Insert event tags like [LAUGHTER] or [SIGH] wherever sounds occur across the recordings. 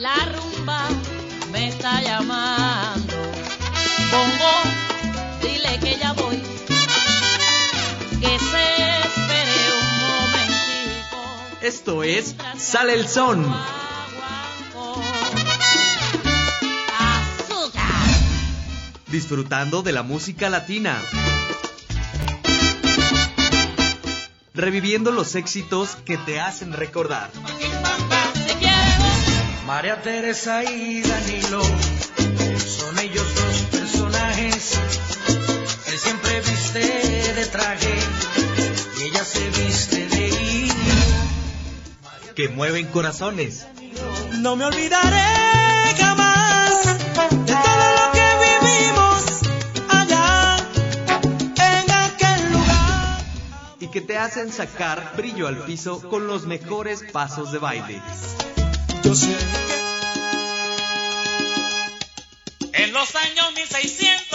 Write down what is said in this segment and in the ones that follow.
La rumba me está llamando. Bongo, dile que ya voy. Que se espere un momentico. Esto es Sale el Son. Azúcar. Disfrutando de la música latina. Reviviendo los éxitos que te hacen recordar. María Teresa y Danilo son ellos dos personajes. Él siempre viste de traje y ella se viste de hilo. Que mueven corazones. No me olvidaré jamás de todo lo que vivimos allá en aquel lugar. Y que te hacen sacar brillo al piso con los mejores pasos de baile. Yo sé En los años 1600,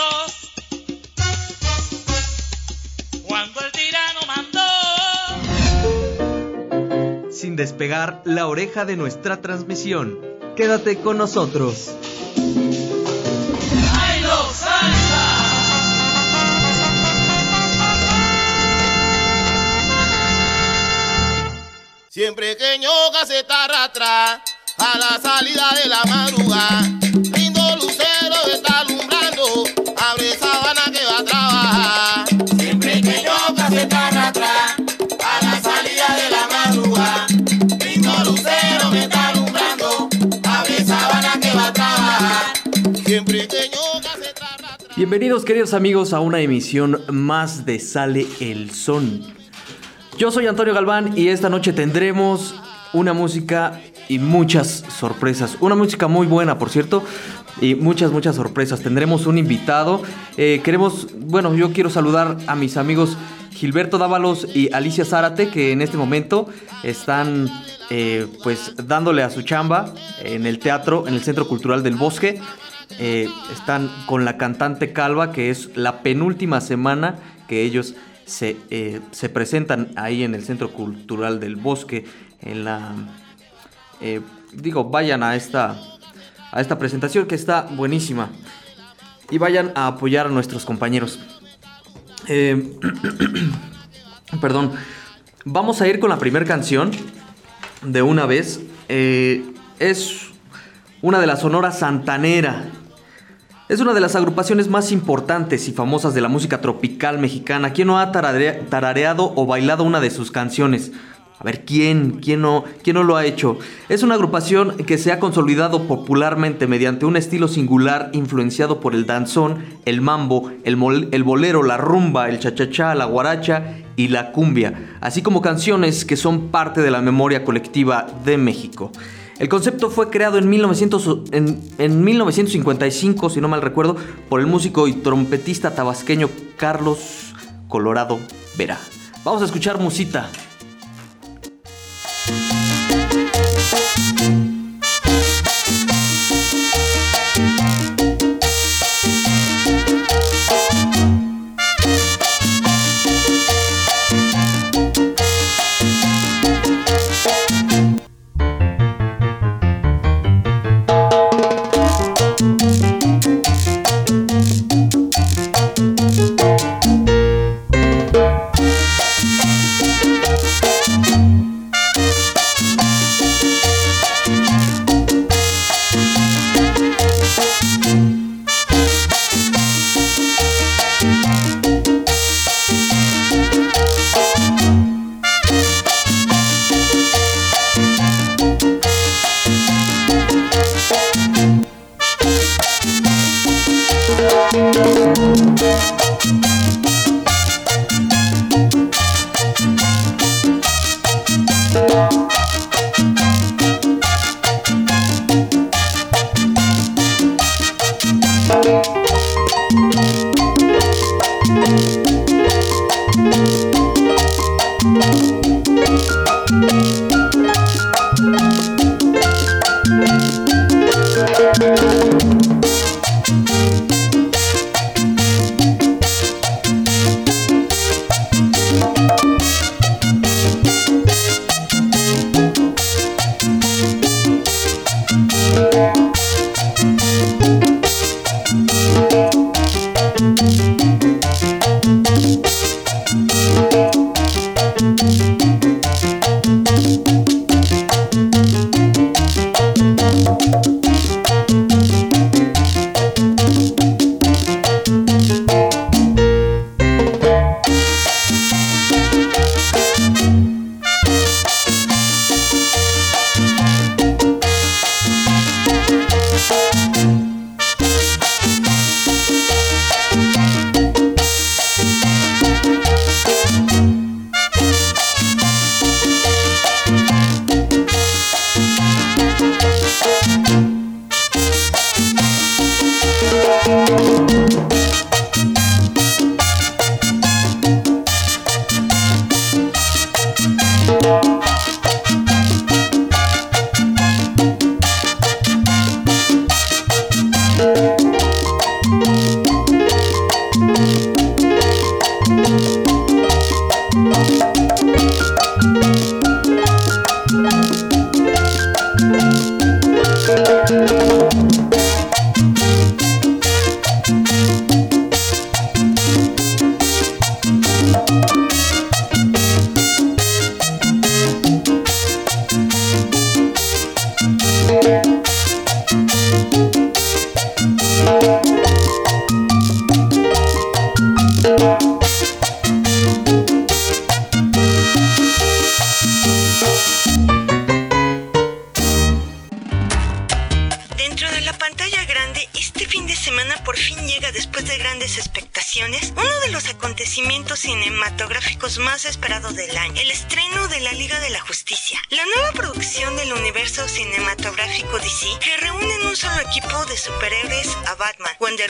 cuando el tirano mandó, Sin despegar la oreja de nuestra transmisión. Quédate con nosotros. ¡Bailo salsa! Siempre que ñoca se está atrás a la salida de la madrugada. Lindo lucero está alumbrando, abre sabana que va a trabajar. Siempre que ñoca se está atrás a la salida de la madrugada. Lindo lucero me está alumbrando, abre sabana que va a trabajar. Siempre que se atrás. Bienvenidos queridos amigos a una emisión más de Sale el Son. Yo soy Antonio Galván y esta noche tendremos una música y muchas sorpresas. Una música muy buena, por cierto, y muchas, muchas sorpresas. Tendremos un invitado. Eh, queremos, bueno, yo quiero saludar a mis amigos Gilberto Dávalos y Alicia Zárate, que en este momento están eh, pues dándole a su chamba en el teatro, en el Centro Cultural del Bosque. Eh, están con la cantante Calva, que es la penúltima semana que ellos se, se presentan ahí en el Centro Cultural del Bosque. En la. Eh, digo, vayan a esta, a esta presentación que está buenísima. Y vayan a apoyar a nuestros compañeros. Eh, [CLEARS THROAT] perdón. Vamos a ir con la primera canción de una vez. Eh, es una de la Sonora Santanera. Es una de las agrupaciones más importantes y famosas de la música tropical mexicana. ¿Quién no ha tararea- tarareado o bailado una de sus canciones? A ver, ¿quién? ¿Quién no, ¿Quién no lo ha hecho? Es una agrupación que se ha consolidado popularmente mediante un estilo singular influenciado por el danzón, el mambo, el, bolero, la rumba, el chachachá, la guaracha y la cumbia, así como canciones que son parte de la memoria colectiva de México. El concepto fue creado en, 1900 en- en 1955, si no mal recuerdo, por el músico y trompetista tabasqueño Carlos Colorado Vera. Vamos a escuchar musita.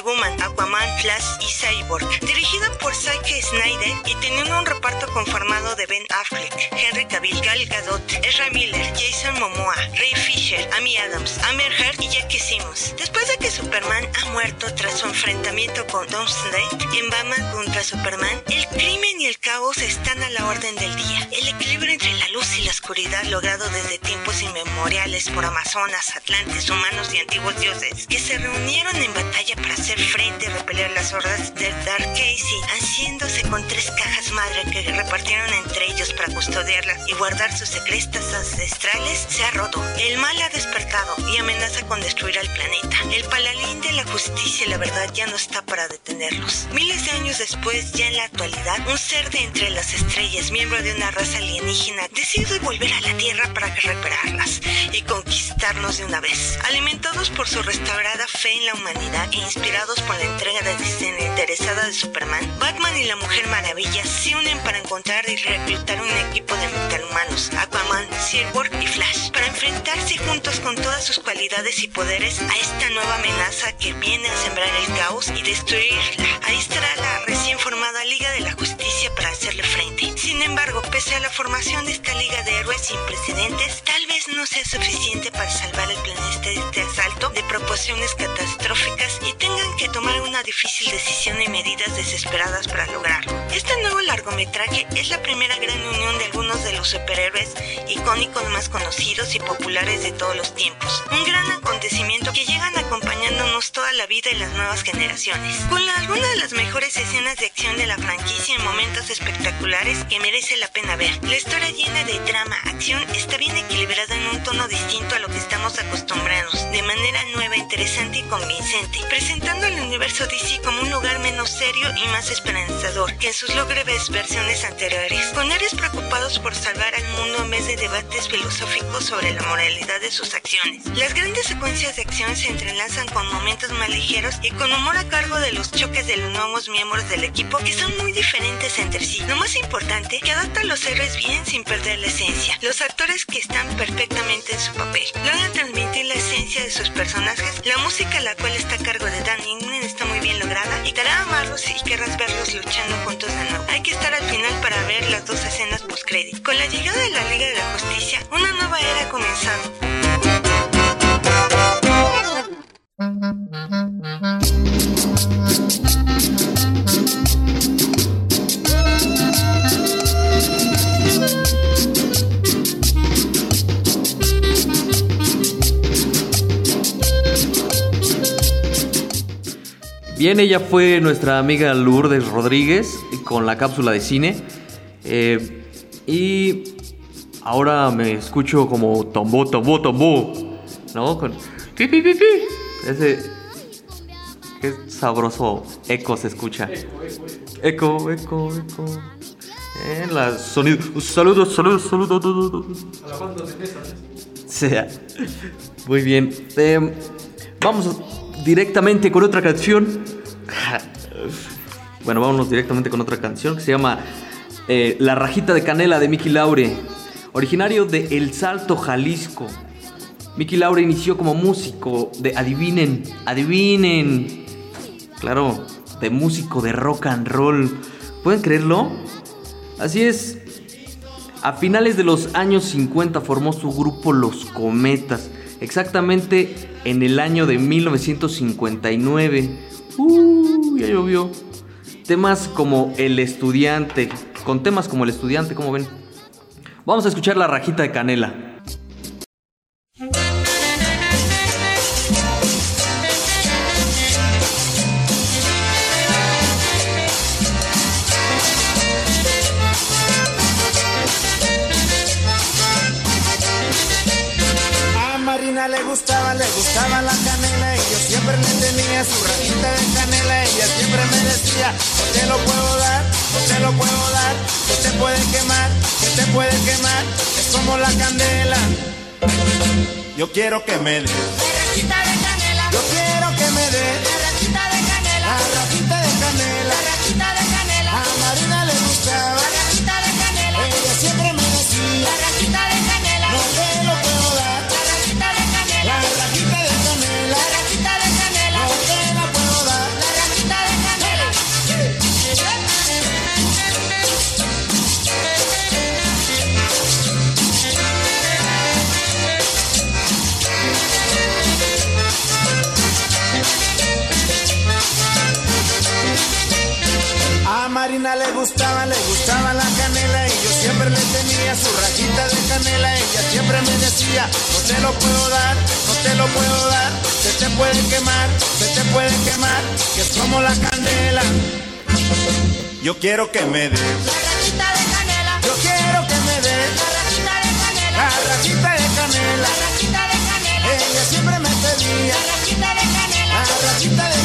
Wonder Aquaman, Flash y Cyborg, dirigida por Zack Snyder y teniendo un reparto conformado de Ben Affleck, Henry Cavill, Gal Gadot, Ezra Miller, Jason Momoa, Ray Fisher, Amy Adams, Amber Heard y Jackie Simmons. Después de que Superman ha muerto tras su enfrentamiento con Doomsday en Batman contra Superman, el crimen y el caos están a la orden del día. El equilibrio entre la luz y la oscuridad logrado desde tiempos inmemoriales por amazonas, atlantes, humanos y antiguos dioses que se reunieron en batalla para hacer frente y repeler las hordas del Dark Casey, haciéndose con tres cajas madre que repartieron entre ellos para custodiarlas y guardar sus secretas ancestrales, se ha roto. El mal ha despertado y amenaza con destruir al planeta. El paladín de la justicia y la verdad ya no está para detenerlos. Miles de años después, ya en la actualidad, un ser de entre las estrellas, miembro de una raza alienígena, decide volver a la Tierra para recuperarlas y conquistarnos de una vez. Alimentados por su restaurada fe en la humanidad e por la entrega de desinteresada de Superman, Batman y la Mujer Maravilla se unen para encontrar y reclutar un equipo de metahumanos, Aquaman, Cyborg y Flash, para enfrentarse juntos con todas sus cualidades y poderes a esta nueva amenaza que viene a sembrar el caos y destruirla. Ahí estará la recién formada Liga de la Justicia para hacerle frente. Sin embargo, pese a la formación de esta Liga de Héroes sin precedentes, tal vez no sea suficiente para salvar el planeta de este asalto de proporciones catastróficas y tengan que tomar una difícil decisión y medidas desesperadas para lograrlo. Este nuevo largometraje es la primera gran unión de algunos de los superhéroes icónicos más conocidos y populares de todos los tiempos. Un gran acontecimiento que llegan acompañándonos toda la vida y las nuevas generaciones. Con algunas de las mejores escenas de acción de la franquicia en momentos espectaculares que merece la pena ver. La historia llena de drama, acción, está bien equilibrada en un tono distinto a lo que estamos acostumbrados, de manera nueva, interesante y convincente, presentando el universo DC como un lugar menos serio y más esperanzador que en sus logres versiones anteriores, con héroes preocupados por salvar al mundo en vez de debates filosóficos sobre la moralidad de sus acciones. Las grandes secuencias de acción se entrelazan con momentos más ligeros y con humor a cargo de los choques de los nuevos miembros del equipo que son muy diferentes entre sí. Lo más importante, que adaptan los héroes bien sin perder la esencia. Los actores que están perfectamente en su papel logran transmitir la esencia de sus personajes. La música, la cual está a cargo de Dan Está muy bien lograda y te hará amarlos y querrás verlos luchando juntos de nuevo. Hay que estar al final para ver las dos escenas post-credit. Con la llegada de la Liga de la Justicia, una nueva era ha comenzado. Bien, ella fue nuestra amiga Lourdes Rodríguez con la cápsula de cine. Eh, y ahora me escucho como tombo, tombo, tombo. ¿No? Con. Ese. Qué sabroso eco se escucha. Eco, eco, eco. Eh, la sonido. Saludos, saludos, saludos. Sea. Muy bien. Eh, vamos directamente con otra canción. [LAUGHS] Bueno, vámonos directamente con otra canción que se llama eh, La rajita de canela de Miki Laure, originario de El Salto, Jalisco. Miki Laure inició como músico de, adivinen, adivinen, claro, de músico de rock and roll. ¿Pueden creerlo? Así es. A finales de los años 50 formó su grupo Los Cometas, exactamente en el año de 1959. Uh, ya llovió. Temas como El Estudiante, con temas como El Estudiante, como ven. Vamos a escuchar la rajita de canela. Te puede quemar, es como la candela. Yo quiero que me dé, rajita de canela, yo quiero que me dé rajita de canela, le gustaba, le gustaba la canela y yo siempre le tenía su rajita de canela. Ella siempre me decía, no te lo puedo dar, no te lo puedo dar, se te puede quemar, se te puede quemar, que es como la candela. Yo quiero que me dé, rajita de canela, yo quiero que me dé rajita de canela, la rajita de canela. rajita de canela, Ella siempre me pedía rajita de canela, la rajita de canela.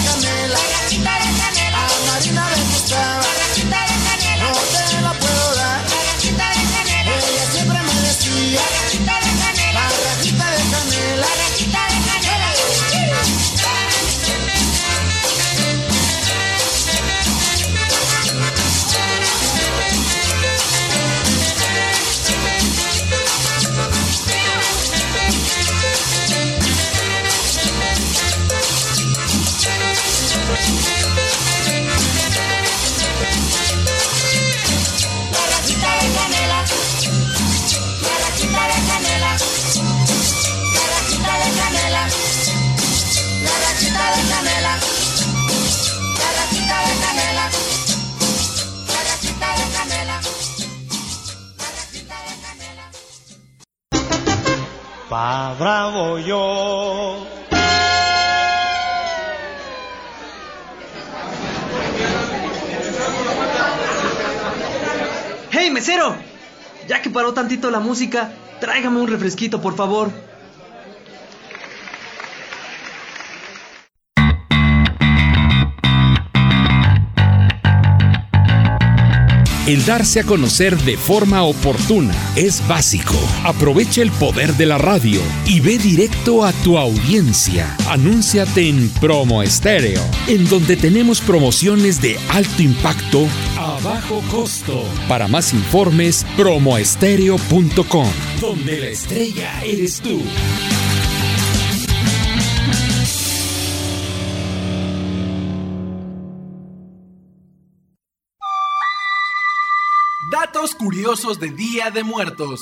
Pa bravo yo. ¡Hey, mesero! Ya que paró tantito la música, tráigame un refresquito, por favor. El darse a conocer de forma oportuna es básico. Aprovecha el poder de la radio y ve directo a tu audiencia. Anúnciate en Promo Estéreo, en donde tenemos promociones de alto impacto a bajo costo. Para más informes, promoestereo.com, donde la estrella eres tú. Curiosos de Día de Muertos.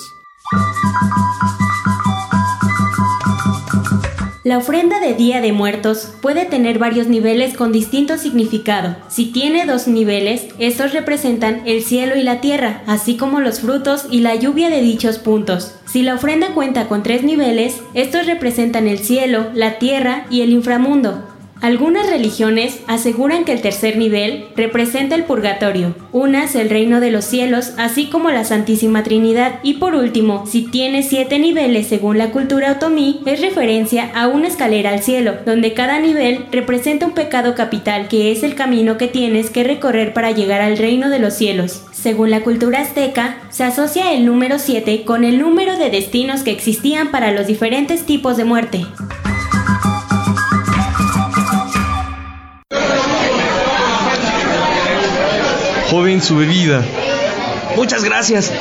La ofrenda de Día de Muertos puede tener varios niveles con distinto significado. Si tiene dos niveles, estos representan el cielo y la tierra, así como los frutos y la lluvia de dichos puntos. Si la ofrenda cuenta con tres niveles, estos representan el cielo, la tierra y el inframundo. Algunas religiones aseguran que el tercer nivel representa el purgatorio, unas el reino de los cielos, así como la Santísima Trinidad, y por último, si tiene siete niveles según la cultura otomí, es referencia a una escalera al cielo, donde cada nivel representa un pecado capital que es el camino que tienes que recorrer para llegar al reino de los cielos. Según la cultura azteca, se asocia el número 7 con el número de destinos que existían para los diferentes tipos de muerte. Joven, su bebida. Muchas gracias.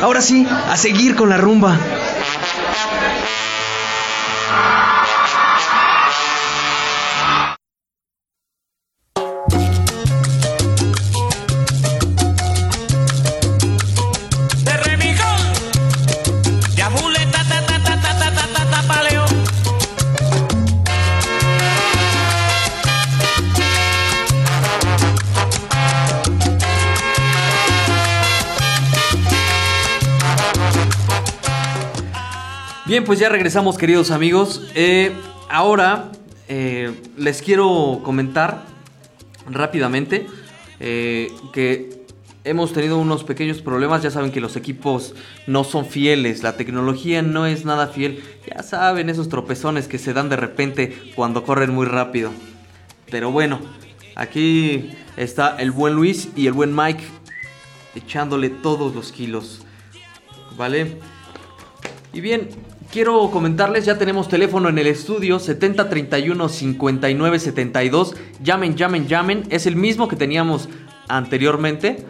Ahora sí, a seguir con la rumba. Bien, pues ya regresamos, queridos amigos. Eh, ahora eh, les quiero comentar rápidamente eh, que hemos tenido unos pequeños problemas. Ya saben que los equipos no son fieles, la tecnología no es nada fiel. Ya saben esos tropezones que se dan de repente cuando corren muy rápido. Pero bueno, aquí está el buen Luis y el buen Mike echándole todos los kilos. ¿Vale? Y bien, quiero comentarles, ya tenemos teléfono en el estudio 7031 5972. Llamen, llamen, llamen. Es el mismo que teníamos anteriormente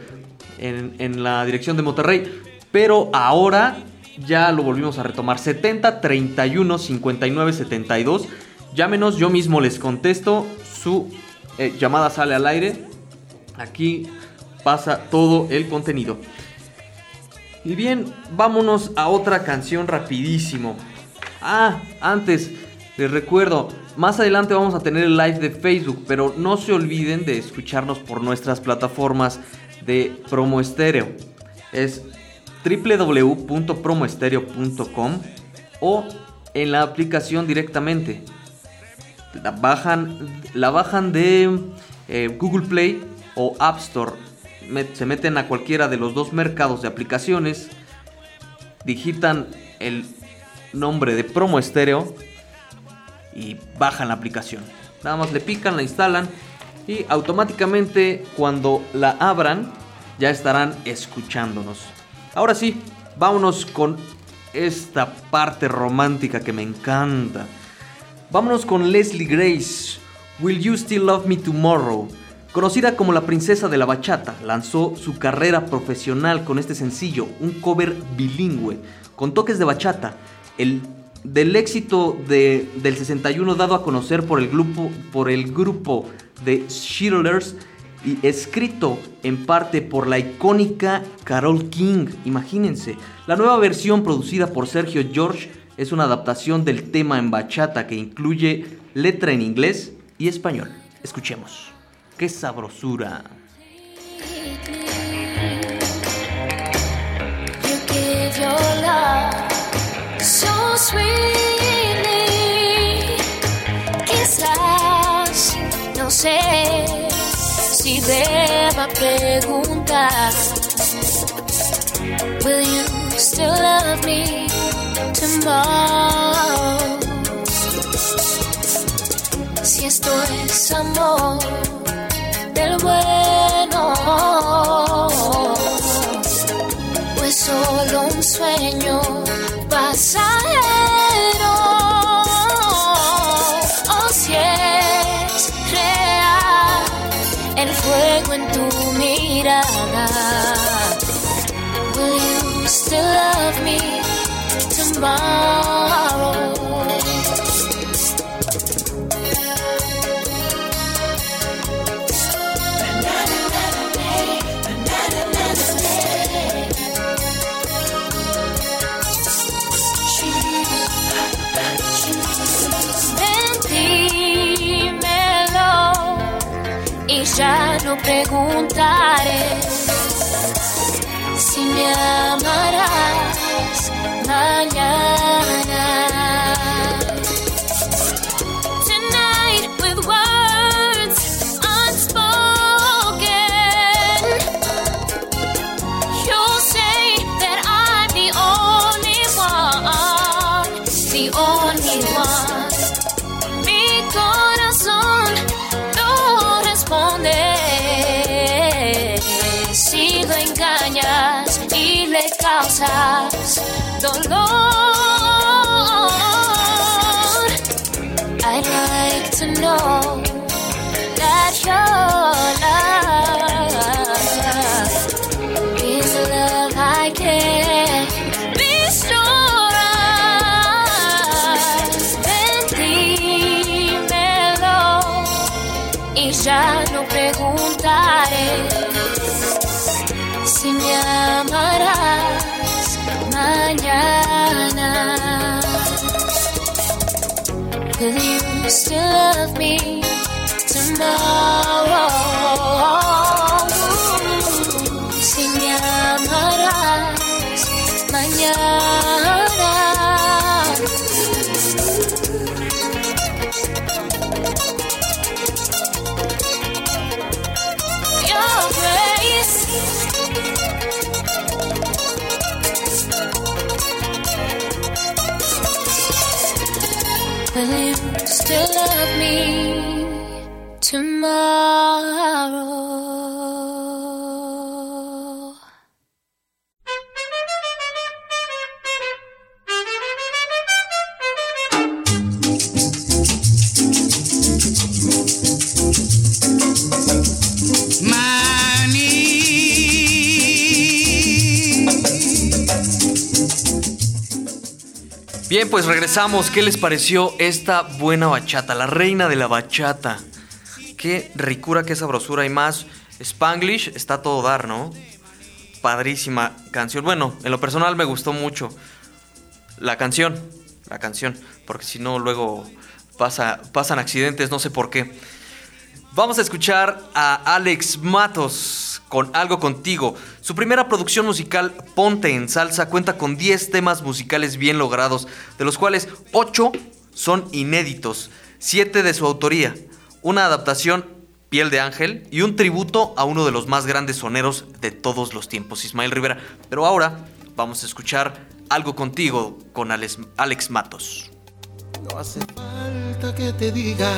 en, la dirección de Monterrey. Pero ahora ya lo volvimos a retomar. 70 31 59 72. Llámenos, yo mismo les contesto. Su eh, llamada sale al aire. Aquí pasa todo el contenido. Y bien, vámonos a otra canción rapidísimo. Ah, antes, les recuerdo, más adelante vamos a tener el live de Facebook, pero no se olviden de escucharnos por nuestras plataformas de promo estéreo. Es www.promoestereo.com o en la aplicación directamente. La bajan, la bajan de eh, Google Play o App Store. Se meten a cualquiera de los dos mercados de aplicaciones, digitan el nombre de Promo Estéreo y bajan la aplicación. Nada más le pican, la instalan y automáticamente cuando la abran ya estarán escuchándonos. Ahora sí, vámonos con esta parte romántica que me encanta. Vámonos con Leslie Grace. Will You Still Love Me Tomorrow? Conocida como la princesa de la bachata, lanzó su carrera profesional con este sencillo, un cover bilingüe, con toques de bachata. El, del éxito de- del 61 dado a conocer por el grupo, por el grupo de y escrito en parte por la icónica Carol King. Imagínense, la nueva versión producida por Sergio George es una adaptación del tema en bachata que incluye letra en inglés y español. Escuchemos. ¡Qué sabrosura! Quizás no sé si deba preguntar. Will you still love me tomorrow? Si esto es amor del bueno pues solo un sueño pasajero. O si es el fuego en tu mirada. Will you still love me tomorrow? No preguntaré. Si me amarás causas dolor. I'd like to know that your love is love I can be sure of. Ven, dímelo y ya Will you still love me tomorrow? Tomorrow? Pues regresamos. ¿Qué les pareció esta buena bachata? La reina de la bachata. Qué ricura, qué sabrosura y más. Spanglish está todo dar, ¿no? Padrísima canción. Bueno, en lo personal me gustó mucho la canción. La canción. Porque si no, luego pasa, pasan accidentes, no sé por qué. Vamos a escuchar a Alex Matos con Algo Contigo. Su primera producción musical, Ponte en Salsa, cuenta con 10 temas musicales bien logrados, de los cuales 8 son inéditos, 7 de su autoría, una adaptación, Piel de Ángel, y un tributo a uno de los más grandes soneros de todos los tiempos, Ismael Rivera. Pero ahora vamos a escuchar Algo Contigo con Alex, Alex Matos. No hace falta que te diga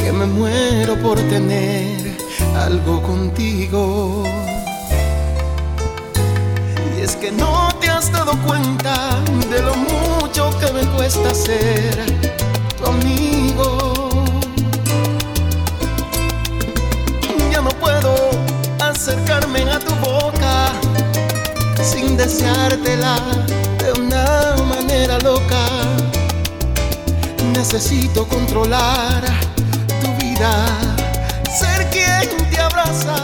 que me muero por tener algo contigo. Y es que no te has dado cuenta de lo mucho que me cuesta ser tu amigo. Ya no puedo acercarme a tu boca sin deseártela de una manera loca. Necesito controlar tu vida, ser quien te abraza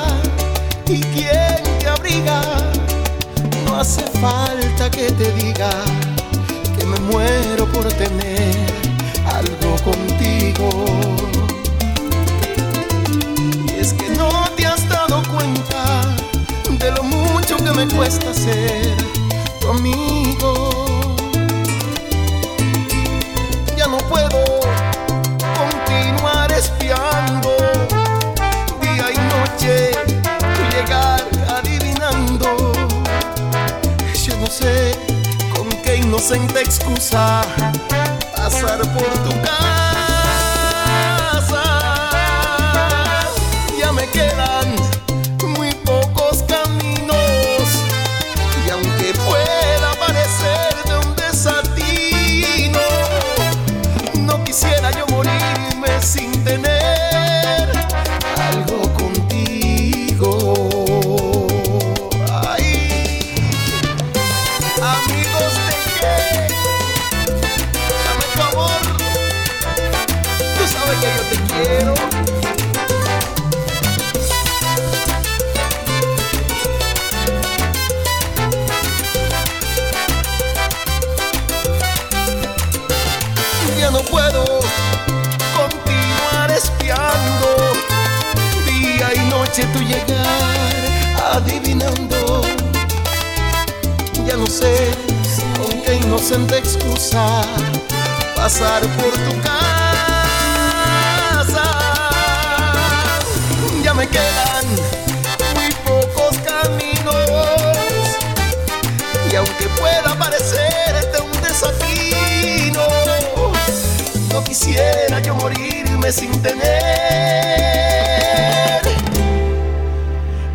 y quien te abriga. No hace falta que te diga que me muero por tener algo contigo. Y es que no te has dado cuenta de lo mucho que me cuesta ser tu amigo. Puedo continuar espiando día y noche tu llegar adivinando. Yo no sé con qué inocente excusa pasar por tu casa. No puedo continuar espiando día y noche tu llegar adivinando. Ya no sé con qué inocente excusa pasar por tu casa. Ya me quedan quisiera yo morirme sin tener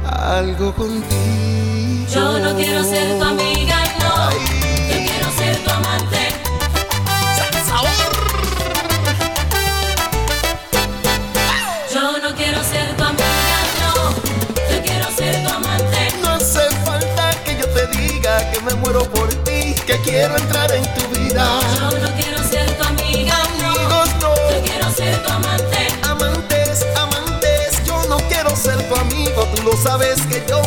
algo contigo. Yo no quiero ser tu amiga, no. Yo quiero ser tu amante. Yo no quiero ser tu amiga, no. Yo quiero ser tu amante. No hace falta que yo te diga que me muero por ti, que quiero entrar en tu vida. Yo no quiero sabes que yo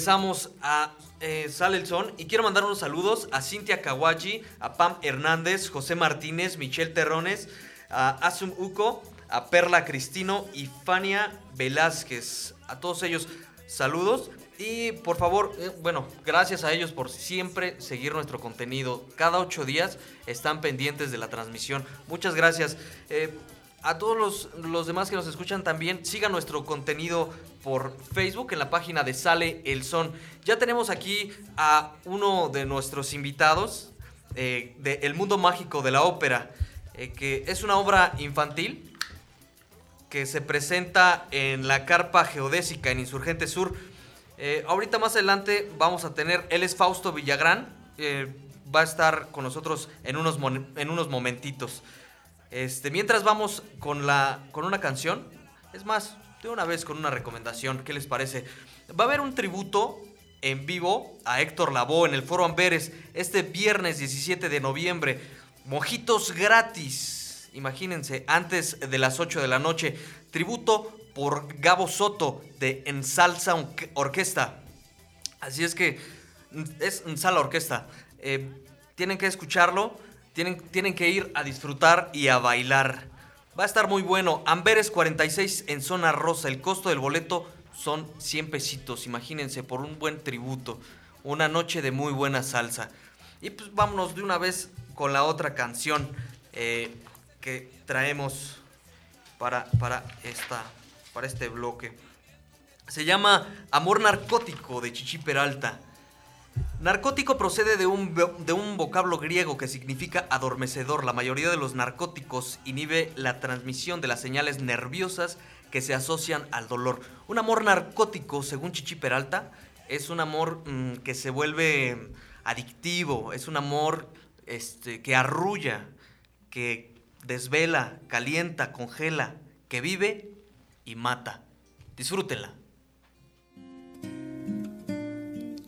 regresamos a eh, Sale y quiero mandar unos saludos a Cintia Kawachi, a Pam Hernández, José Martínez, Michelle Terrones, a Asum Uco, a Perla Cristino y Fania Velázquez. A todos ellos, saludos. Y por favor, eh, bueno, gracias a ellos por siempre seguir nuestro contenido. Cada ocho días están pendientes de la transmisión. Muchas gracias. Eh, a todos los, los demás que nos escuchan también, sigan nuestro contenido por Facebook en la página de Sale el Son. Ya tenemos aquí a uno de nuestros invitados eh, de El Mundo Mágico de la Ópera, eh, que es una obra infantil que se presenta en la carpa geodésica en Insurgente Sur. Eh, ahorita más adelante vamos a tener, él es Fausto Villagrán, va a estar con nosotros en unos, en unos momentitos. Este, mientras vamos con, la, con una canción, es más, de una vez con una recomendación, ¿qué les parece? Va a haber un tributo en vivo a Héctor Lavoe en el Foro Amberes este viernes 17 de noviembre. Mojitos gratis, imagínense, antes de las 8 de la noche. Tributo por Gabo Soto de Ensalza Orque- Orquesta. Así es que es Ensala Orquesta. Eh, tienen que escucharlo, tienen, tienen que ir a disfrutar y a bailar. Va a estar muy bueno. Amberes 46 en zona rosa. El costo del boleto son 100 pesitos. Imagínense, por un buen tributo. Una noche de muy buena salsa. Y pues vámonos de una vez con la otra canción eh, que traemos para, para, esta, para este bloque. Se llama Amor Narcótico de Chichi Peralta. Narcótico procede de un, de un vocablo griego que significa adormecedor. La mayoría de los narcóticos inhibe la transmisión de las señales nerviosas que se asocian al dolor. Un amor narcótico, según Chichi Peralta, es un amor mm, que se vuelve adictivo, es un amor este, que arrulla, que desvela, calienta, congela, que vive y mata. Disfrútenla.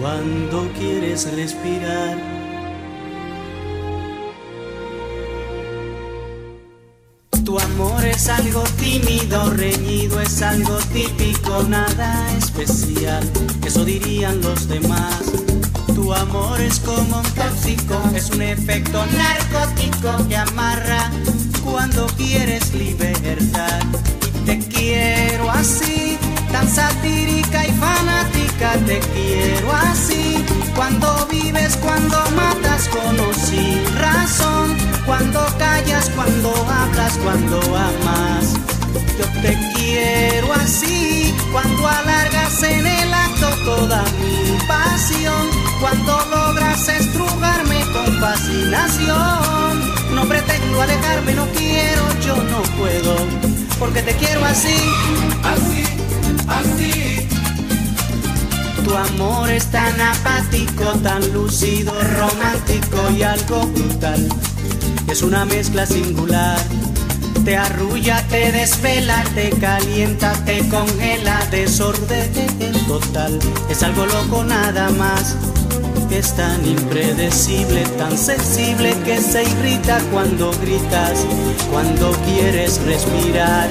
cuando quieres respirar. Tu amor es algo tímido, reñido, es algo típico, nada especial, eso dirían los demás. Tu amor es como un tóxico, es un efecto narcótico que amarra cuando quieres libertad. Te quiero así, tan satírica y fanática, te quiero. Cuando vives, cuando matas con o sin razón, cuando callas, cuando hablas, cuando amas. Yo te quiero así, cuando alargas en el acto toda mi pasión, cuando logras estrujarme con fascinación. No pretendo alejarme, no quiero, yo no puedo, porque te quiero así, así, así. Tu amor es tan apático, tan lúcido, romántico y algo brutal. Es una mezcla singular. Te arrulla, te desvela, te calienta, te congela, desorden total. Es algo loco nada más. Es tan impredecible, tan sensible que se irrita cuando gritas, cuando quieres respirar.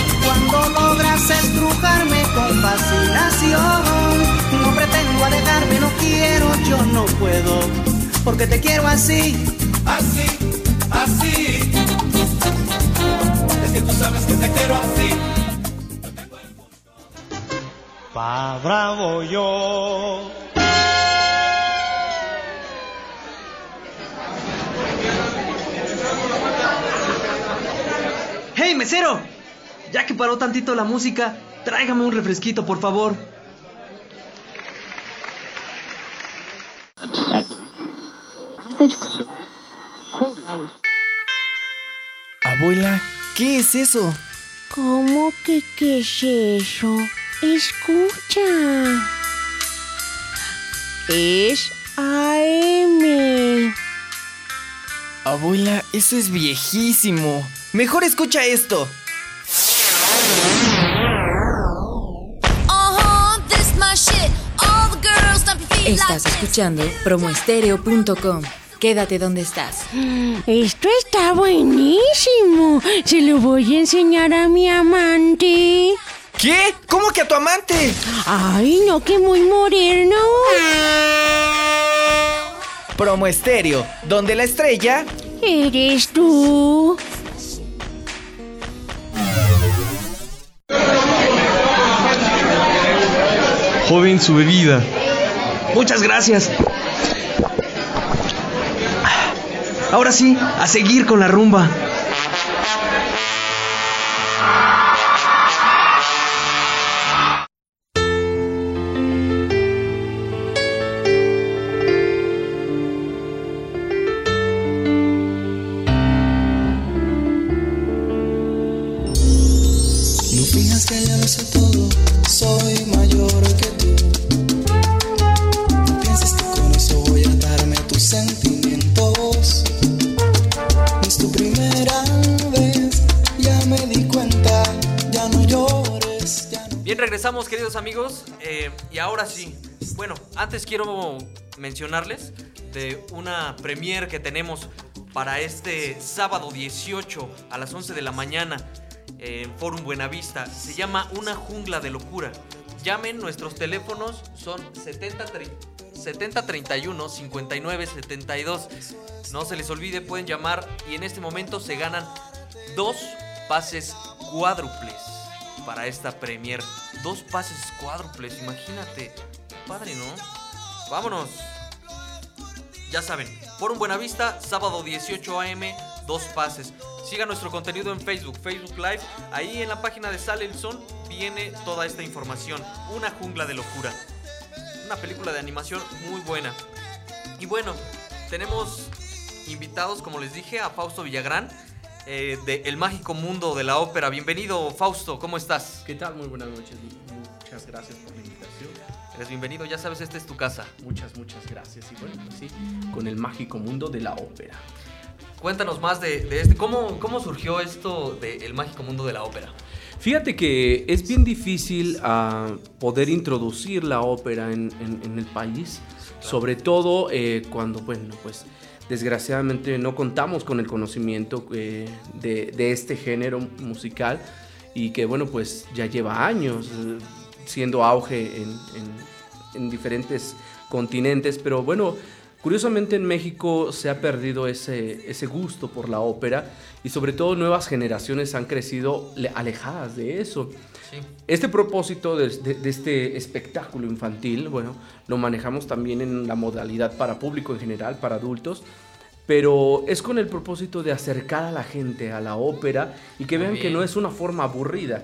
cuando logras estrujarme con fascinación. No pretendo alejarme, no quiero, yo no puedo, porque te quiero así, así, así. Es que tú sabes que te quiero así. pa bravo yo. ¡Hey, mesero! Ya que paró tantito la música, tráigame un refresquito, por favor. Abuela, ¿qué es eso? ¿Cómo que qué es eso? Escucha. Es AM. Abuela, eso es viejísimo. Mejor escucha esto. Estás like escuchando promoestereo.com. Quédate donde estás. Esto está buenísimo. Se lo voy a enseñar a mi amante. ¿Qué? ¿Cómo que a tu amante? Ay, no, que muy moderno. Promo Estéreo, donde la estrella Eres tú. Joven, su bebida. Muchas gracias. Ahora sí, a seguir con la rumba. No finjas que ya lo sé todo, soy mayor que tú. Bien, regresamos queridos amigos. eh, y ahora sí, bueno, antes quiero mencionarles de una premiere que tenemos para este sábado 18 a las 11 de la mañana en Forum Buenavista. Se llama Una jungla de locura. Llamen, nuestros teléfonos son 70 tri- 7031 59 72. No se les olvide, pueden llamar y en este momento se ganan dos pases cuádruples para esta premier. Dos pases cuádruples, imagínate. Padre, ¿no? Vámonos. Ya saben, por un Buenavista, sábado 18 am, dos pases. Siga nuestro contenido en Facebook, Facebook Live. Ahí en la página de Sale el Son viene toda esta información. Una jungla de locura. Una película de animación muy buena. Y bueno, tenemos invitados, como les dije, a Fausto Villagrán, eh, de El Mágico Mundo de la Ópera. Bienvenido, Fausto, ¿cómo estás? ¿Qué tal? Muy buenas noches. Muchas gracias por la invitación. Eres bienvenido, ya sabes, esta es tu casa. Muchas, muchas gracias. Y bueno, pues sí, con el mágico mundo de la ópera. Cuéntanos más de, de este. ¿Cómo, ¿Cómo surgió esto de El Mágico Mundo de la Ópera? Fíjate que es bien difícil ah, poder introducir la ópera en, en- en el país, sobre todo eh, cuando, bueno, pues desgraciadamente no contamos con el conocimiento eh, de, este género musical y que, bueno, pues ya lleva años eh, siendo auge en diferentes continentes, pero bueno, Curiosamente en México se ha perdido ese, ese gusto por la ópera y sobre todo nuevas generaciones han crecido le- alejadas de eso. Este propósito de, de- de este espectáculo infantil, bueno, lo manejamos también en la modalidad para público en general, para adultos, pero es con el propósito de acercar a la gente a la ópera y que vean que no es una forma aburrida.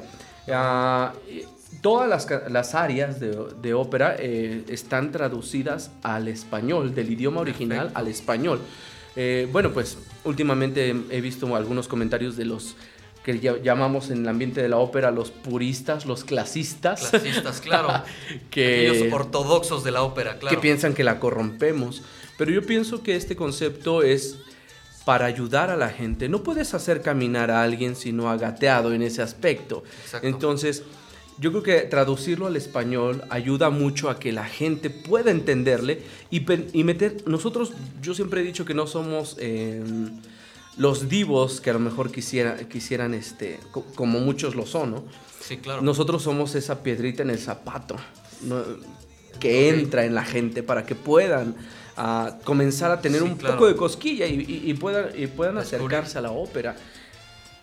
Ah, todas las, las áreas de, de ópera eh, están traducidas al español, del idioma original al español. Eh, bueno, pues últimamente he visto algunos comentarios de los que llamamos en el ambiente de la ópera los puristas, los clasistas. Clasistas, claro. [LAUGHS] que, Aquellos ortodoxos de la ópera, claro. que piensan que la corrompemos. Pero yo pienso que este concepto es para ayudar a la gente. No puedes hacer caminar a alguien si no ha gateado en ese aspecto. Exacto. Entonces, yo creo que traducirlo al español ayuda mucho a que la gente pueda entenderle y, y meter... Nosotros, yo siempre he dicho que no somos... eh, los divos que a lo mejor quisiera, quisieran, este, co- como muchos lo son, ¿no? Sí, claro. Nosotros somos esa piedrita en el zapato ¿no? que entra en la gente para que puedan ah, comenzar a tener Sí, un claro. poco de cosquilla y, y- y puedan, y puedan acercarse a la ópera.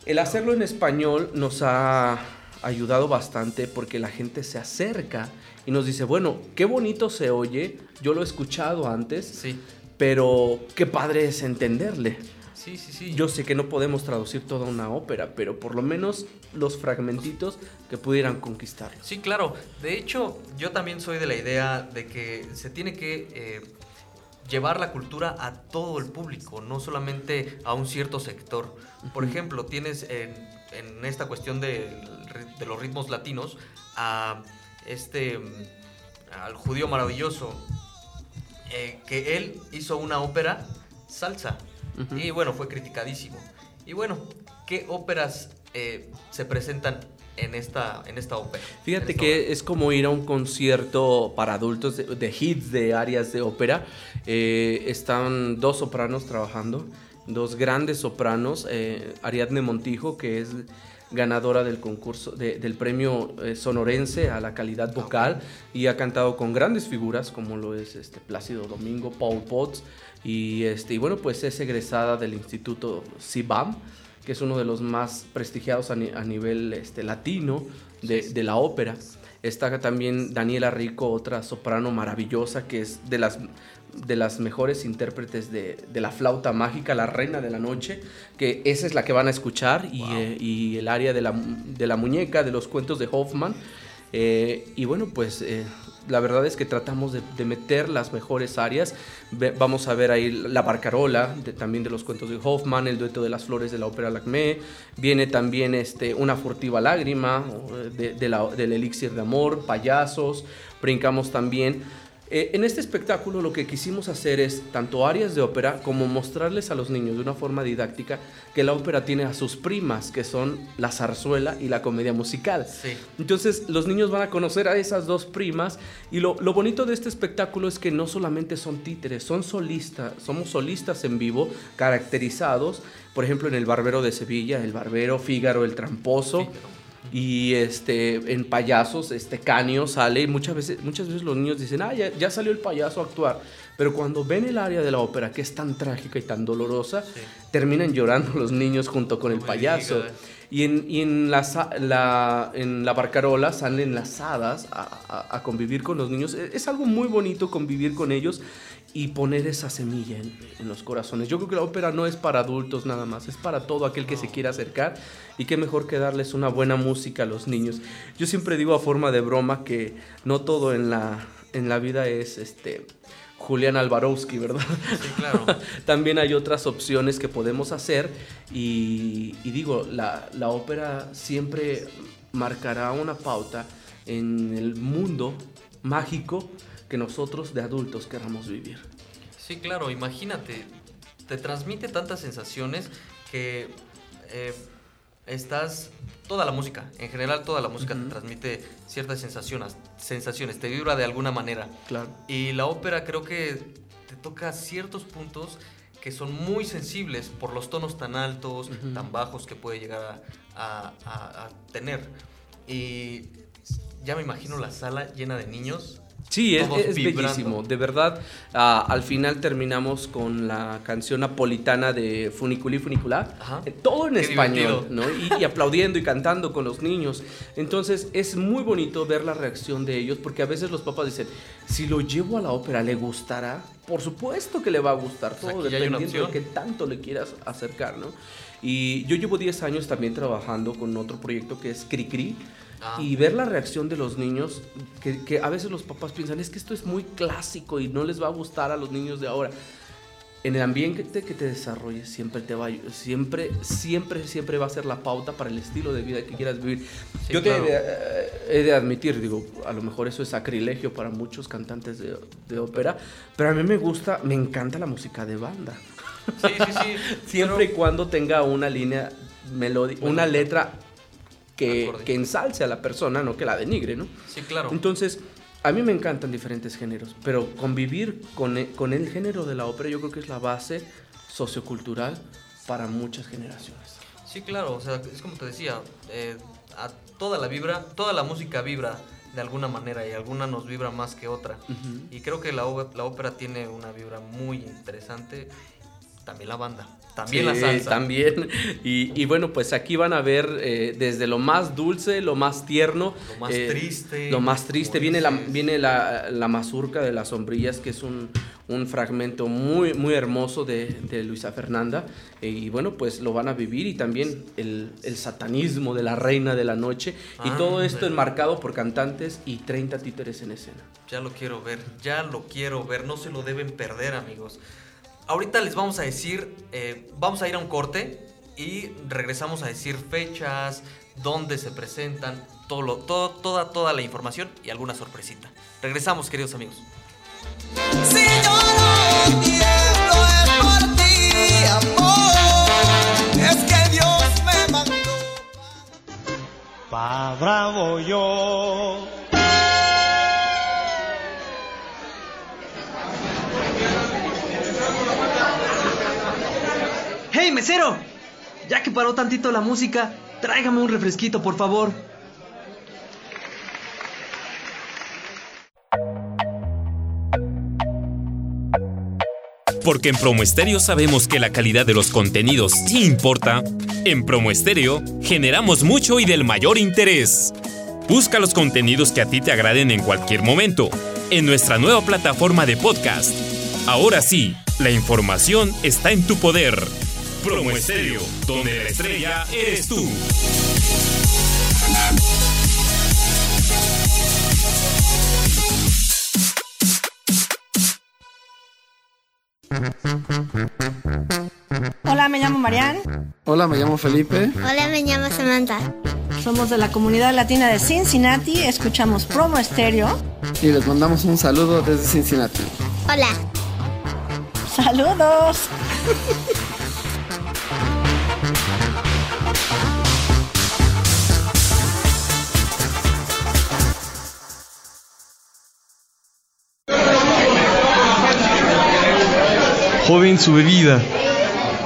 El hacerlo en español nos ha ayudado bastante porque la gente se acerca y nos dice, bueno, qué bonito se oye, yo lo he escuchado antes, Sí. pero qué padre es entenderle. Sí, sí, sí. Yo sé que no podemos traducir toda una ópera, pero por lo menos los fragmentitos que pudieran conquistarlo. Sí, claro. De hecho, yo también soy de la idea de que se tiene que eh, llevar la cultura a todo el público, no solamente a un cierto sector. Por ejemplo, tienes en, en esta cuestión ri- de los ritmos latinos a este al judío maravilloso eh, que él hizo una ópera salsa Ujú. y bueno fue criticadísimo y bueno qué óperas eh, se presentan en esta en esta ópera Fíjate esta que es como ir a un concierto para adultos de, de hits de áreas de ópera. Eh, están dos sopranos trabajando, dos grandes sopranos. eh, Ariadne Montijo, que es ganadora del concurso de- del premio eh, sonorense a la calidad vocal y ha cantado con grandes figuras como lo es este Plácido Domingo, Paul Potts y este y bueno pues es egresada del Instituto CIBAM que es uno de los más prestigiados a, ni- a nivel este, latino de, de la ópera. Está también Daniela Rico, otra soprano maravillosa, que es de las, de las mejores intérpretes de, de la flauta mágica, la reina de la noche, que esa es la que van a escuchar, y, eh, y el área de la, de la muñeca, de los cuentos de Hoffman. Eh, y bueno, pues eh, la verdad es que tratamos de, de meter las mejores áreas. Ve- vamos a ver ahí la barcarola, de- también de los cuentos de Hoffman, el dueto de las flores de la ópera Lacmé. Viene también este, una furtiva lágrima de la- del elixir de amor, payasos. Brincamos también. Eh, en este espectáculo lo que quisimos hacer es tanto áreas de ópera como mostrarles a los niños de una forma didáctica que la ópera tiene a sus primas, que son la zarzuela y la comedia musical. Sí. Entonces los niños van a conocer a esas dos primas y lo, lo bonito de este espectáculo es que no solamente son títeres, son solistas, somos solistas en vivo, caracterizados, por ejemplo en el Barbero de Sevilla, el Barbero, Fígaro, el Tramposo. Y este, en payasos, este Canio sale y muchas veces, muchas veces los niños dicen, ah, ya, ya salió el payaso a actuar. Pero cuando ven el área de la ópera, que es tan trágica y tan dolorosa, terminan llorando los niños junto con el payaso. Y en, y en, la, en la barcarola salen las hadas a, a- a convivir con los niños. E- Es algo muy bonito convivir con ellos y poner esa semilla en, en los corazones. Yo creo que la ópera no es para adultos nada más, es para todo aquel que se quiera acercar y qué mejor que darles una buena música a los niños. Yo siempre digo a forma de broma que no todo en la, en la vida es este... Julián Alvarowski, ¿verdad? Sí, claro. [LAUGHS] También hay otras opciones que podemos hacer y, y digo, la, la ópera siempre marcará una pauta en el mundo mágico que nosotros de adultos queramos vivir. Sí, claro, imagínate, te transmite tantas sensaciones que eh, estás, toda la música, en general toda la música te transmite ciertas sensaciones, sensaciones, te vibra de alguna manera. Claro. Y la ópera creo que te toca ciertos puntos que son muy sensibles por los tonos tan altos, tan bajos que puede llegar a, a- a- a tener. Y ya me imagino la sala llena de niños. Sí, es, es bellísimo. De verdad, ah, al final terminamos con la canción napolitana de Funiculi Funicular. Eh, Todo en Qué español. ¿no? Y, y aplaudiendo y cantando con los niños. Entonces, es muy bonito ver la reacción de ellos, porque a veces los papás dicen, si lo llevo a la ópera, ¿le gustará? Por supuesto que le va a gustar, todo hay una dependiendo de qué tanto le quieras acercar, ¿no? Y yo llevo 10 años también trabajando con otro proyecto que es Cricri. Ah. Y ver la reacción de los niños, que, que a veces los papás piensan, es que esto es muy clásico y no les va a gustar a los niños de ahora. En el ambiente que te desarrolles siempre te va siempre, siempre, siempre va a ser la pauta para el estilo de vida que quieras vivir. Sí, Yo te claro. he de, eh, he de admitir, digo, a lo mejor eso es sacrilegio para muchos cantantes de, de ópera, pero a mí me gusta, me encanta la música de banda. Sí, sí, sí. [LAUGHS] Siempre y cuando tenga una línea melódica, Bueno, una letra que, que ensalce a la persona, no que la denigre, ¿no? Sí, claro. Entonces, a mí me encantan diferentes géneros, pero convivir con e- con el género de la ópera yo creo que es la base sociocultural para muchas generaciones. Sí, claro, o sea, es como te decía, eh, a toda la vibra, toda la música vibra de alguna manera y alguna nos vibra más que otra. Y creo que la, la ópera tiene una vibra muy interesante también la banda, también Sí, la salsa. También. Y, y bueno, pues aquí van a ver eh, desde lo más dulce, lo más tierno. Lo más eh, triste, Lo más triste. Viene, la, viene la, la mazurca de las sombrillas, que es un, un fragmento muy, muy hermoso de, de Luisa Fernanda. Eh, y bueno, pues lo van a vivir. Y también el, el satanismo de la reina de la noche. Y todo esto enmarcado por cantantes y 30 títeres en escena. Ya lo quiero ver, ya lo quiero ver, no se lo deben perder amigos. Ahorita les vamos a decir, eh, vamos a ir a un corte y regresamos a decir fechas, dónde se presentan, todo lo- todo, toda, toda la información y alguna sorpresita. Regresamos queridos amigos. Paró tantito la música, tráigame un refresquito, por favor. Porque en Promo Estéreo sabemos que la calidad de los contenidos sí importa. En Promo Estéreo generamos mucho y del mayor interés. Busca los contenidos que a ti te agraden en cualquier momento en nuestra nueva plataforma de podcast. Ahora sí, la información está en tu poder. Promo Estéreo, donde la estrella eres tú. Hola, me llamo Marian. Hola, me llamo Felipe. Hola, me llamo Samantha. Somos de la comunidad latina de Cincinnati, escuchamos Promo Estéreo. Y les mandamos un saludo desde Cincinnati. Hola. Saludos. Joven, su bebida.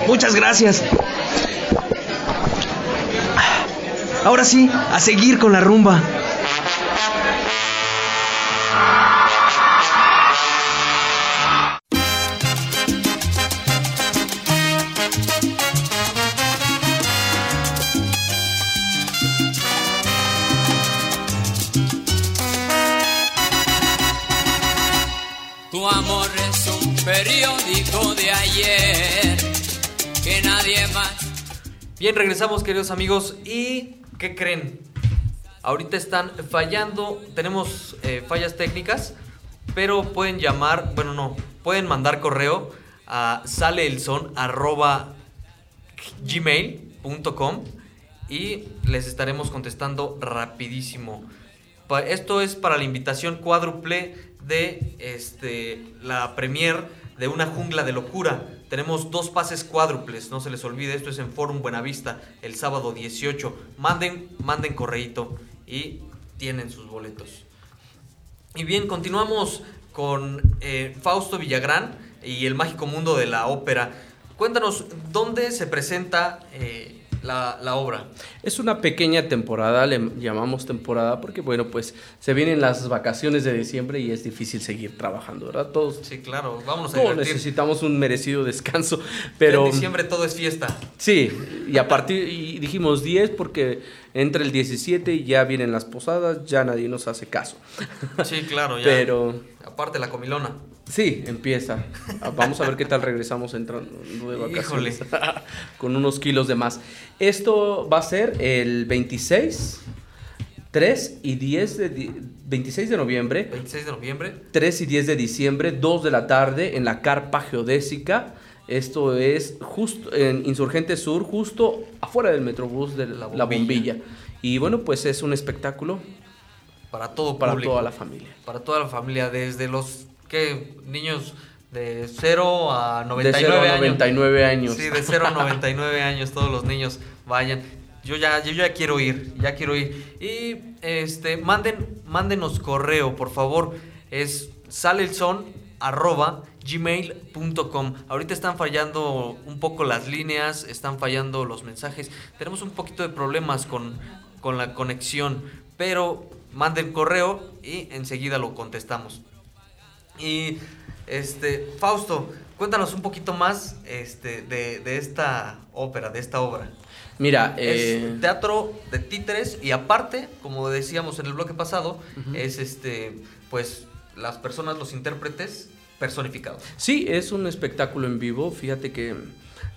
Muchas gracias. Ahora sí, a seguir con la rumba. Tu amor es un periódico ayer que nadie más. Bien, regresamos queridos amigos y ¿qué creen? Ahorita están fallando, tenemos eh, fallas técnicas, pero pueden llamar, bueno no, pueden mandar correo a saleelson@gmail.com y les estaremos contestando rapidísimo. Esto es para la invitación cuádruple de este, la premier de una jungla de locura. Tenemos dos pases cuádruples, no se les olvide, esto es en Forum Buenavista el sábado 18. Manden, manden correíto y tienen sus boletos. Y bien, continuamos con eh, Fausto Villagrán y el mágico mundo de la ópera. Cuéntanos, ¿dónde se presenta eh, la, la obra? Es una pequeña temporada, le llamamos temporada porque, bueno, pues se vienen las vacaciones de diciembre y es difícil seguir trabajando, ¿verdad? Todos, Sí, claro, vamos a todos divertir. necesitamos un merecido descanso, Pero pero... en diciembre todo es fiesta. Sí, y a partir, y dijimos 10 porque entre el 17 y ya vienen las posadas, ya nadie nos hace caso. Sí, claro, ya. [LAUGHS] Pero Aparte la comilona. Sí, empieza. Ah, Vamos a ver qué tal regresamos entrando de vacaciones. [LAUGHS] Con unos kilos de más. Esto va a ser el 26, 3 y 10 de... di- 26 de noviembre. 26 de noviembre. 3 y 10 de diciembre, 2 de la tarde, en la carpa geodésica. Esto es justo en Insurgente Sur, justo afuera del Metrobús de la, bombilla. bombilla. Y bueno, pues es un espectáculo Para todo para público. toda la familia. Para toda la familia, desde los ¿qué? niños de 0 a 99 0 a años. 99 años. Sí, de 0 a 99 años, todos los niños vayan. Yo ya, yo ya quiero ir, ya quiero ir. Y este, manden, mándenos correo, por favor. Es sale el son arroba gmail.com. Ahorita están fallando un poco las líneas, están fallando los mensajes. Tenemos un poquito de problemas con, con la conexión, pero manden correo y enseguida lo contestamos. Y este, Fausto, cuéntanos un poquito más este, de, de esta ópera, de esta obra. Mira, eh, Es teatro de títeres y aparte, como decíamos en el bloque pasado, es este, pues las personas, los intérpretes personificados. Sí, es un espectáculo en vivo. Fíjate que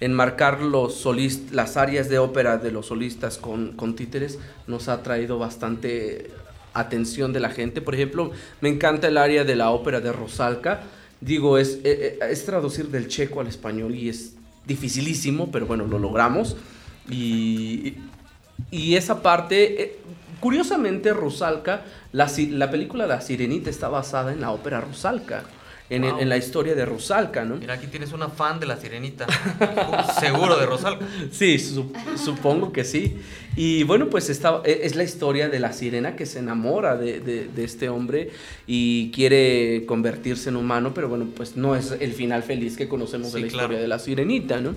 enmarcar los solis- las áreas de ópera de los solistas con, con títeres nos ha traído bastante atención de la gente. Por ejemplo, me encanta el área de la ópera de Rosalca. Digo, es, eh, eh, traducir del checo al español y es dificilísimo, pero bueno, lo logramos. Y, esa parte, eh, curiosamente, Rusalka, la, la película La Sirenita está basada en la ópera Rusalka, en, el- Wow. en la historia de Rusalka, ¿no? Mira, aquí tienes una fan de la sirenita. [LAUGHS] Seguro de Rosalco. Sí, su- supongo que sí. Y bueno, pues esta, e- es la historia de la sirena que se enamora de, de- de este hombre y quiere convertirse en humano, pero bueno, pues no es el final feliz que conocemos de Sí, la claro. historia de la sirenita, ¿no?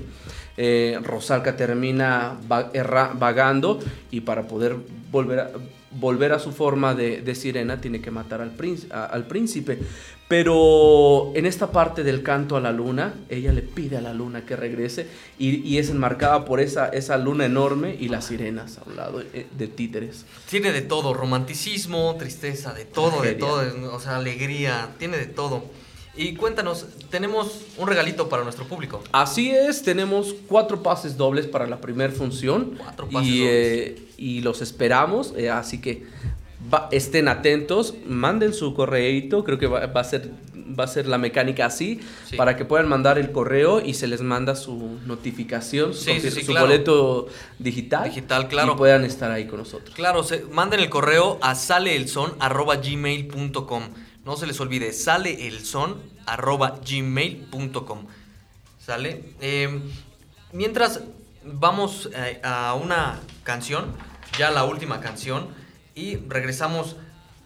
Eh, Rosalca termina va- erra- vagando y para poder volver a, volver a su forma de, de sirena tiene que matar al, prín- a- al príncipe. Pero en esta parte del canto a la luna, ella le pide a la luna que regrese y, y es enmarcada por esa, esa luna enorme y las sirenas a un lado eh, de títeres. Tiene de todo, romanticismo, tristeza, de todo, de todo, o sea, alegría, tiene de todo. Y cuéntanos, tenemos un regalito para nuestro público. Así es, tenemos cuatro pases dobles para la primera función. Cuatro pases y, dobles. eh, y los esperamos, eh, así que va- estén atentos, manden su correíto, creo que va, va a ser va a ser la mecánica así, Sí. para que puedan mandar el correo y se les manda su notificación, su, Sí, sí, confir- sí, su claro. boleto digital. Digital, claro. Y puedan estar ahí con nosotros. Claro, se, manden el correo a saleelson.gmail.com. No se les olvide, saleelson.gmail.com. ¿Sale? Eh, mientras vamos eh, a una canción, ya la última canción, y regresamos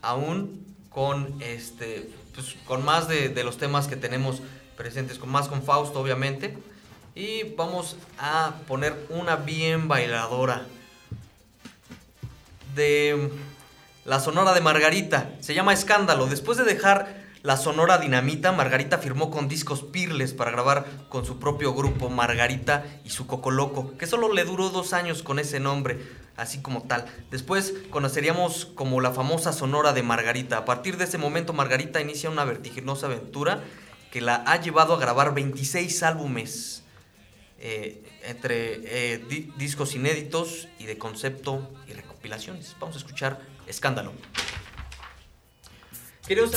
aún con este pues, con más de, de los temas que tenemos presentes, con más con Fausto, obviamente. Y vamos a poner una bien bailadora de la Sonora de Margarita. Se llama Escándalo. Después de dejar la Sonora Dinamita, Margarita firmó con Discos Pirles para grabar con su propio grupo Margarita y su Coco Loco, que solo le duró dos años con ese nombre, así como tal. Después conoceríamos como la famosa Sonora de Margarita. A partir de ese momento, Margarita inicia una vertiginosa aventura que la ha llevado a grabar 26 álbumes eh, entre eh, di- discos inéditos y de concepto y recopilaciones. Vamos a escuchar Escándalo. Queridos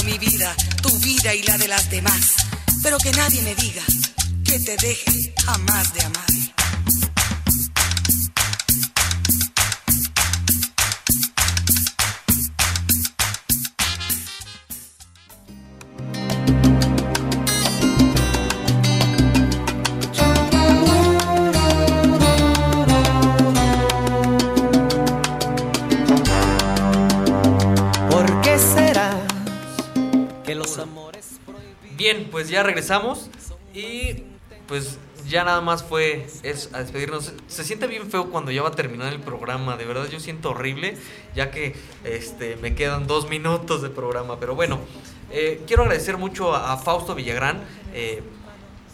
mi vida, tu vida y la de las demás. Pero que nadie me diga que te deje jamás de amar. Regresamos y pues ya nada más fue es a despedirnos. Se siente bien feo cuando ya va a terminar el programa, de verdad yo siento horrible, ya que este me quedan dos minutos de programa, pero bueno, eh, quiero agradecer mucho a, a Fausto Villagrán eh,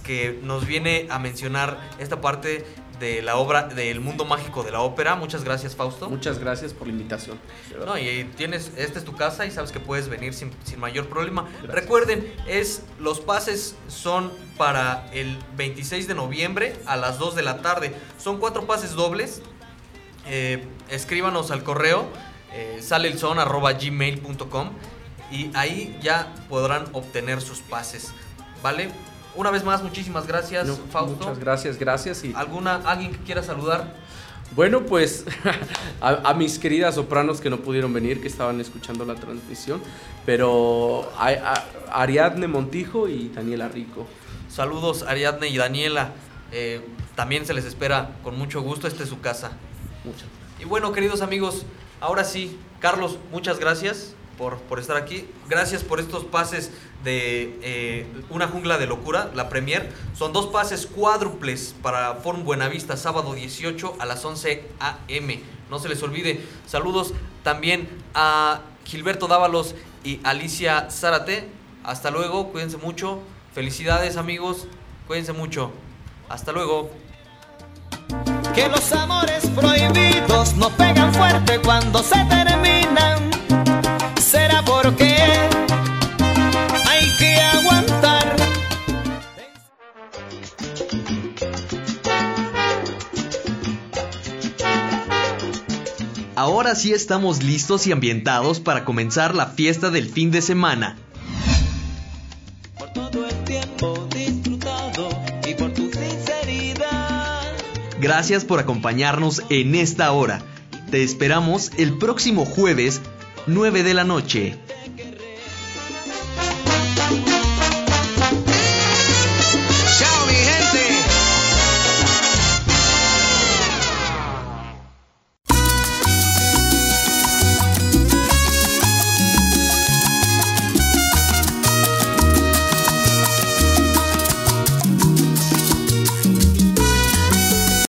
que nos viene a mencionar esta parte de la obra del mundo mágico de la ópera. Muchas gracias, Fausto. Muchas gracias por la invitación. No, y tienes, esta es tu casa y sabes que puedes venir sin, sin mayor problema. Recuerden, es los pases son para el 26 de noviembre a las 2 de la tarde. Son cuatro pases dobles. Eh, escríbanos al correo eh, y ahí ya podrán obtener sus pases. ¿Vale? Una vez más, muchísimas gracias, No, Fausto. Muchas gracias, gracias. Y ¿Alguna, ¿Alguien que quiera saludar? Bueno, pues [LAUGHS] a, a mis queridas sopranos que no pudieron venir, que estaban escuchando la transmisión, pero a, a- Ariadne Montijo y Daniela Rico. Saludos Ariadne y Daniela. Eh, también se les espera con mucho gusto. Esta es su casa. Muchas. Y bueno, queridos amigos, ahora sí, Carlos, muchas gracias por, estar aquí. Gracias por estos pases de eh, Una Jungla de Locura, la premier. Son dos pases cuádruples para Forum Buenavista, sábado 18 a las 11 a.m. No se les olvide. Saludos también a Gilberto Dávalos y Alicia Zárate. Hasta luego, cuídense mucho. Felicidades amigos, cuídense mucho. Hasta luego. Que los amores prohibidos no pegan fuerte cuando se terminan. Será porque hay que aguantar. Ahora sí estamos listos y ambientados para comenzar la fiesta del fin de semana. Todo el tiempo disfrutado y por tu sinceridad. Gracias por acompañarnos en esta hora. Te esperamos el próximo jueves, 9 de la noche.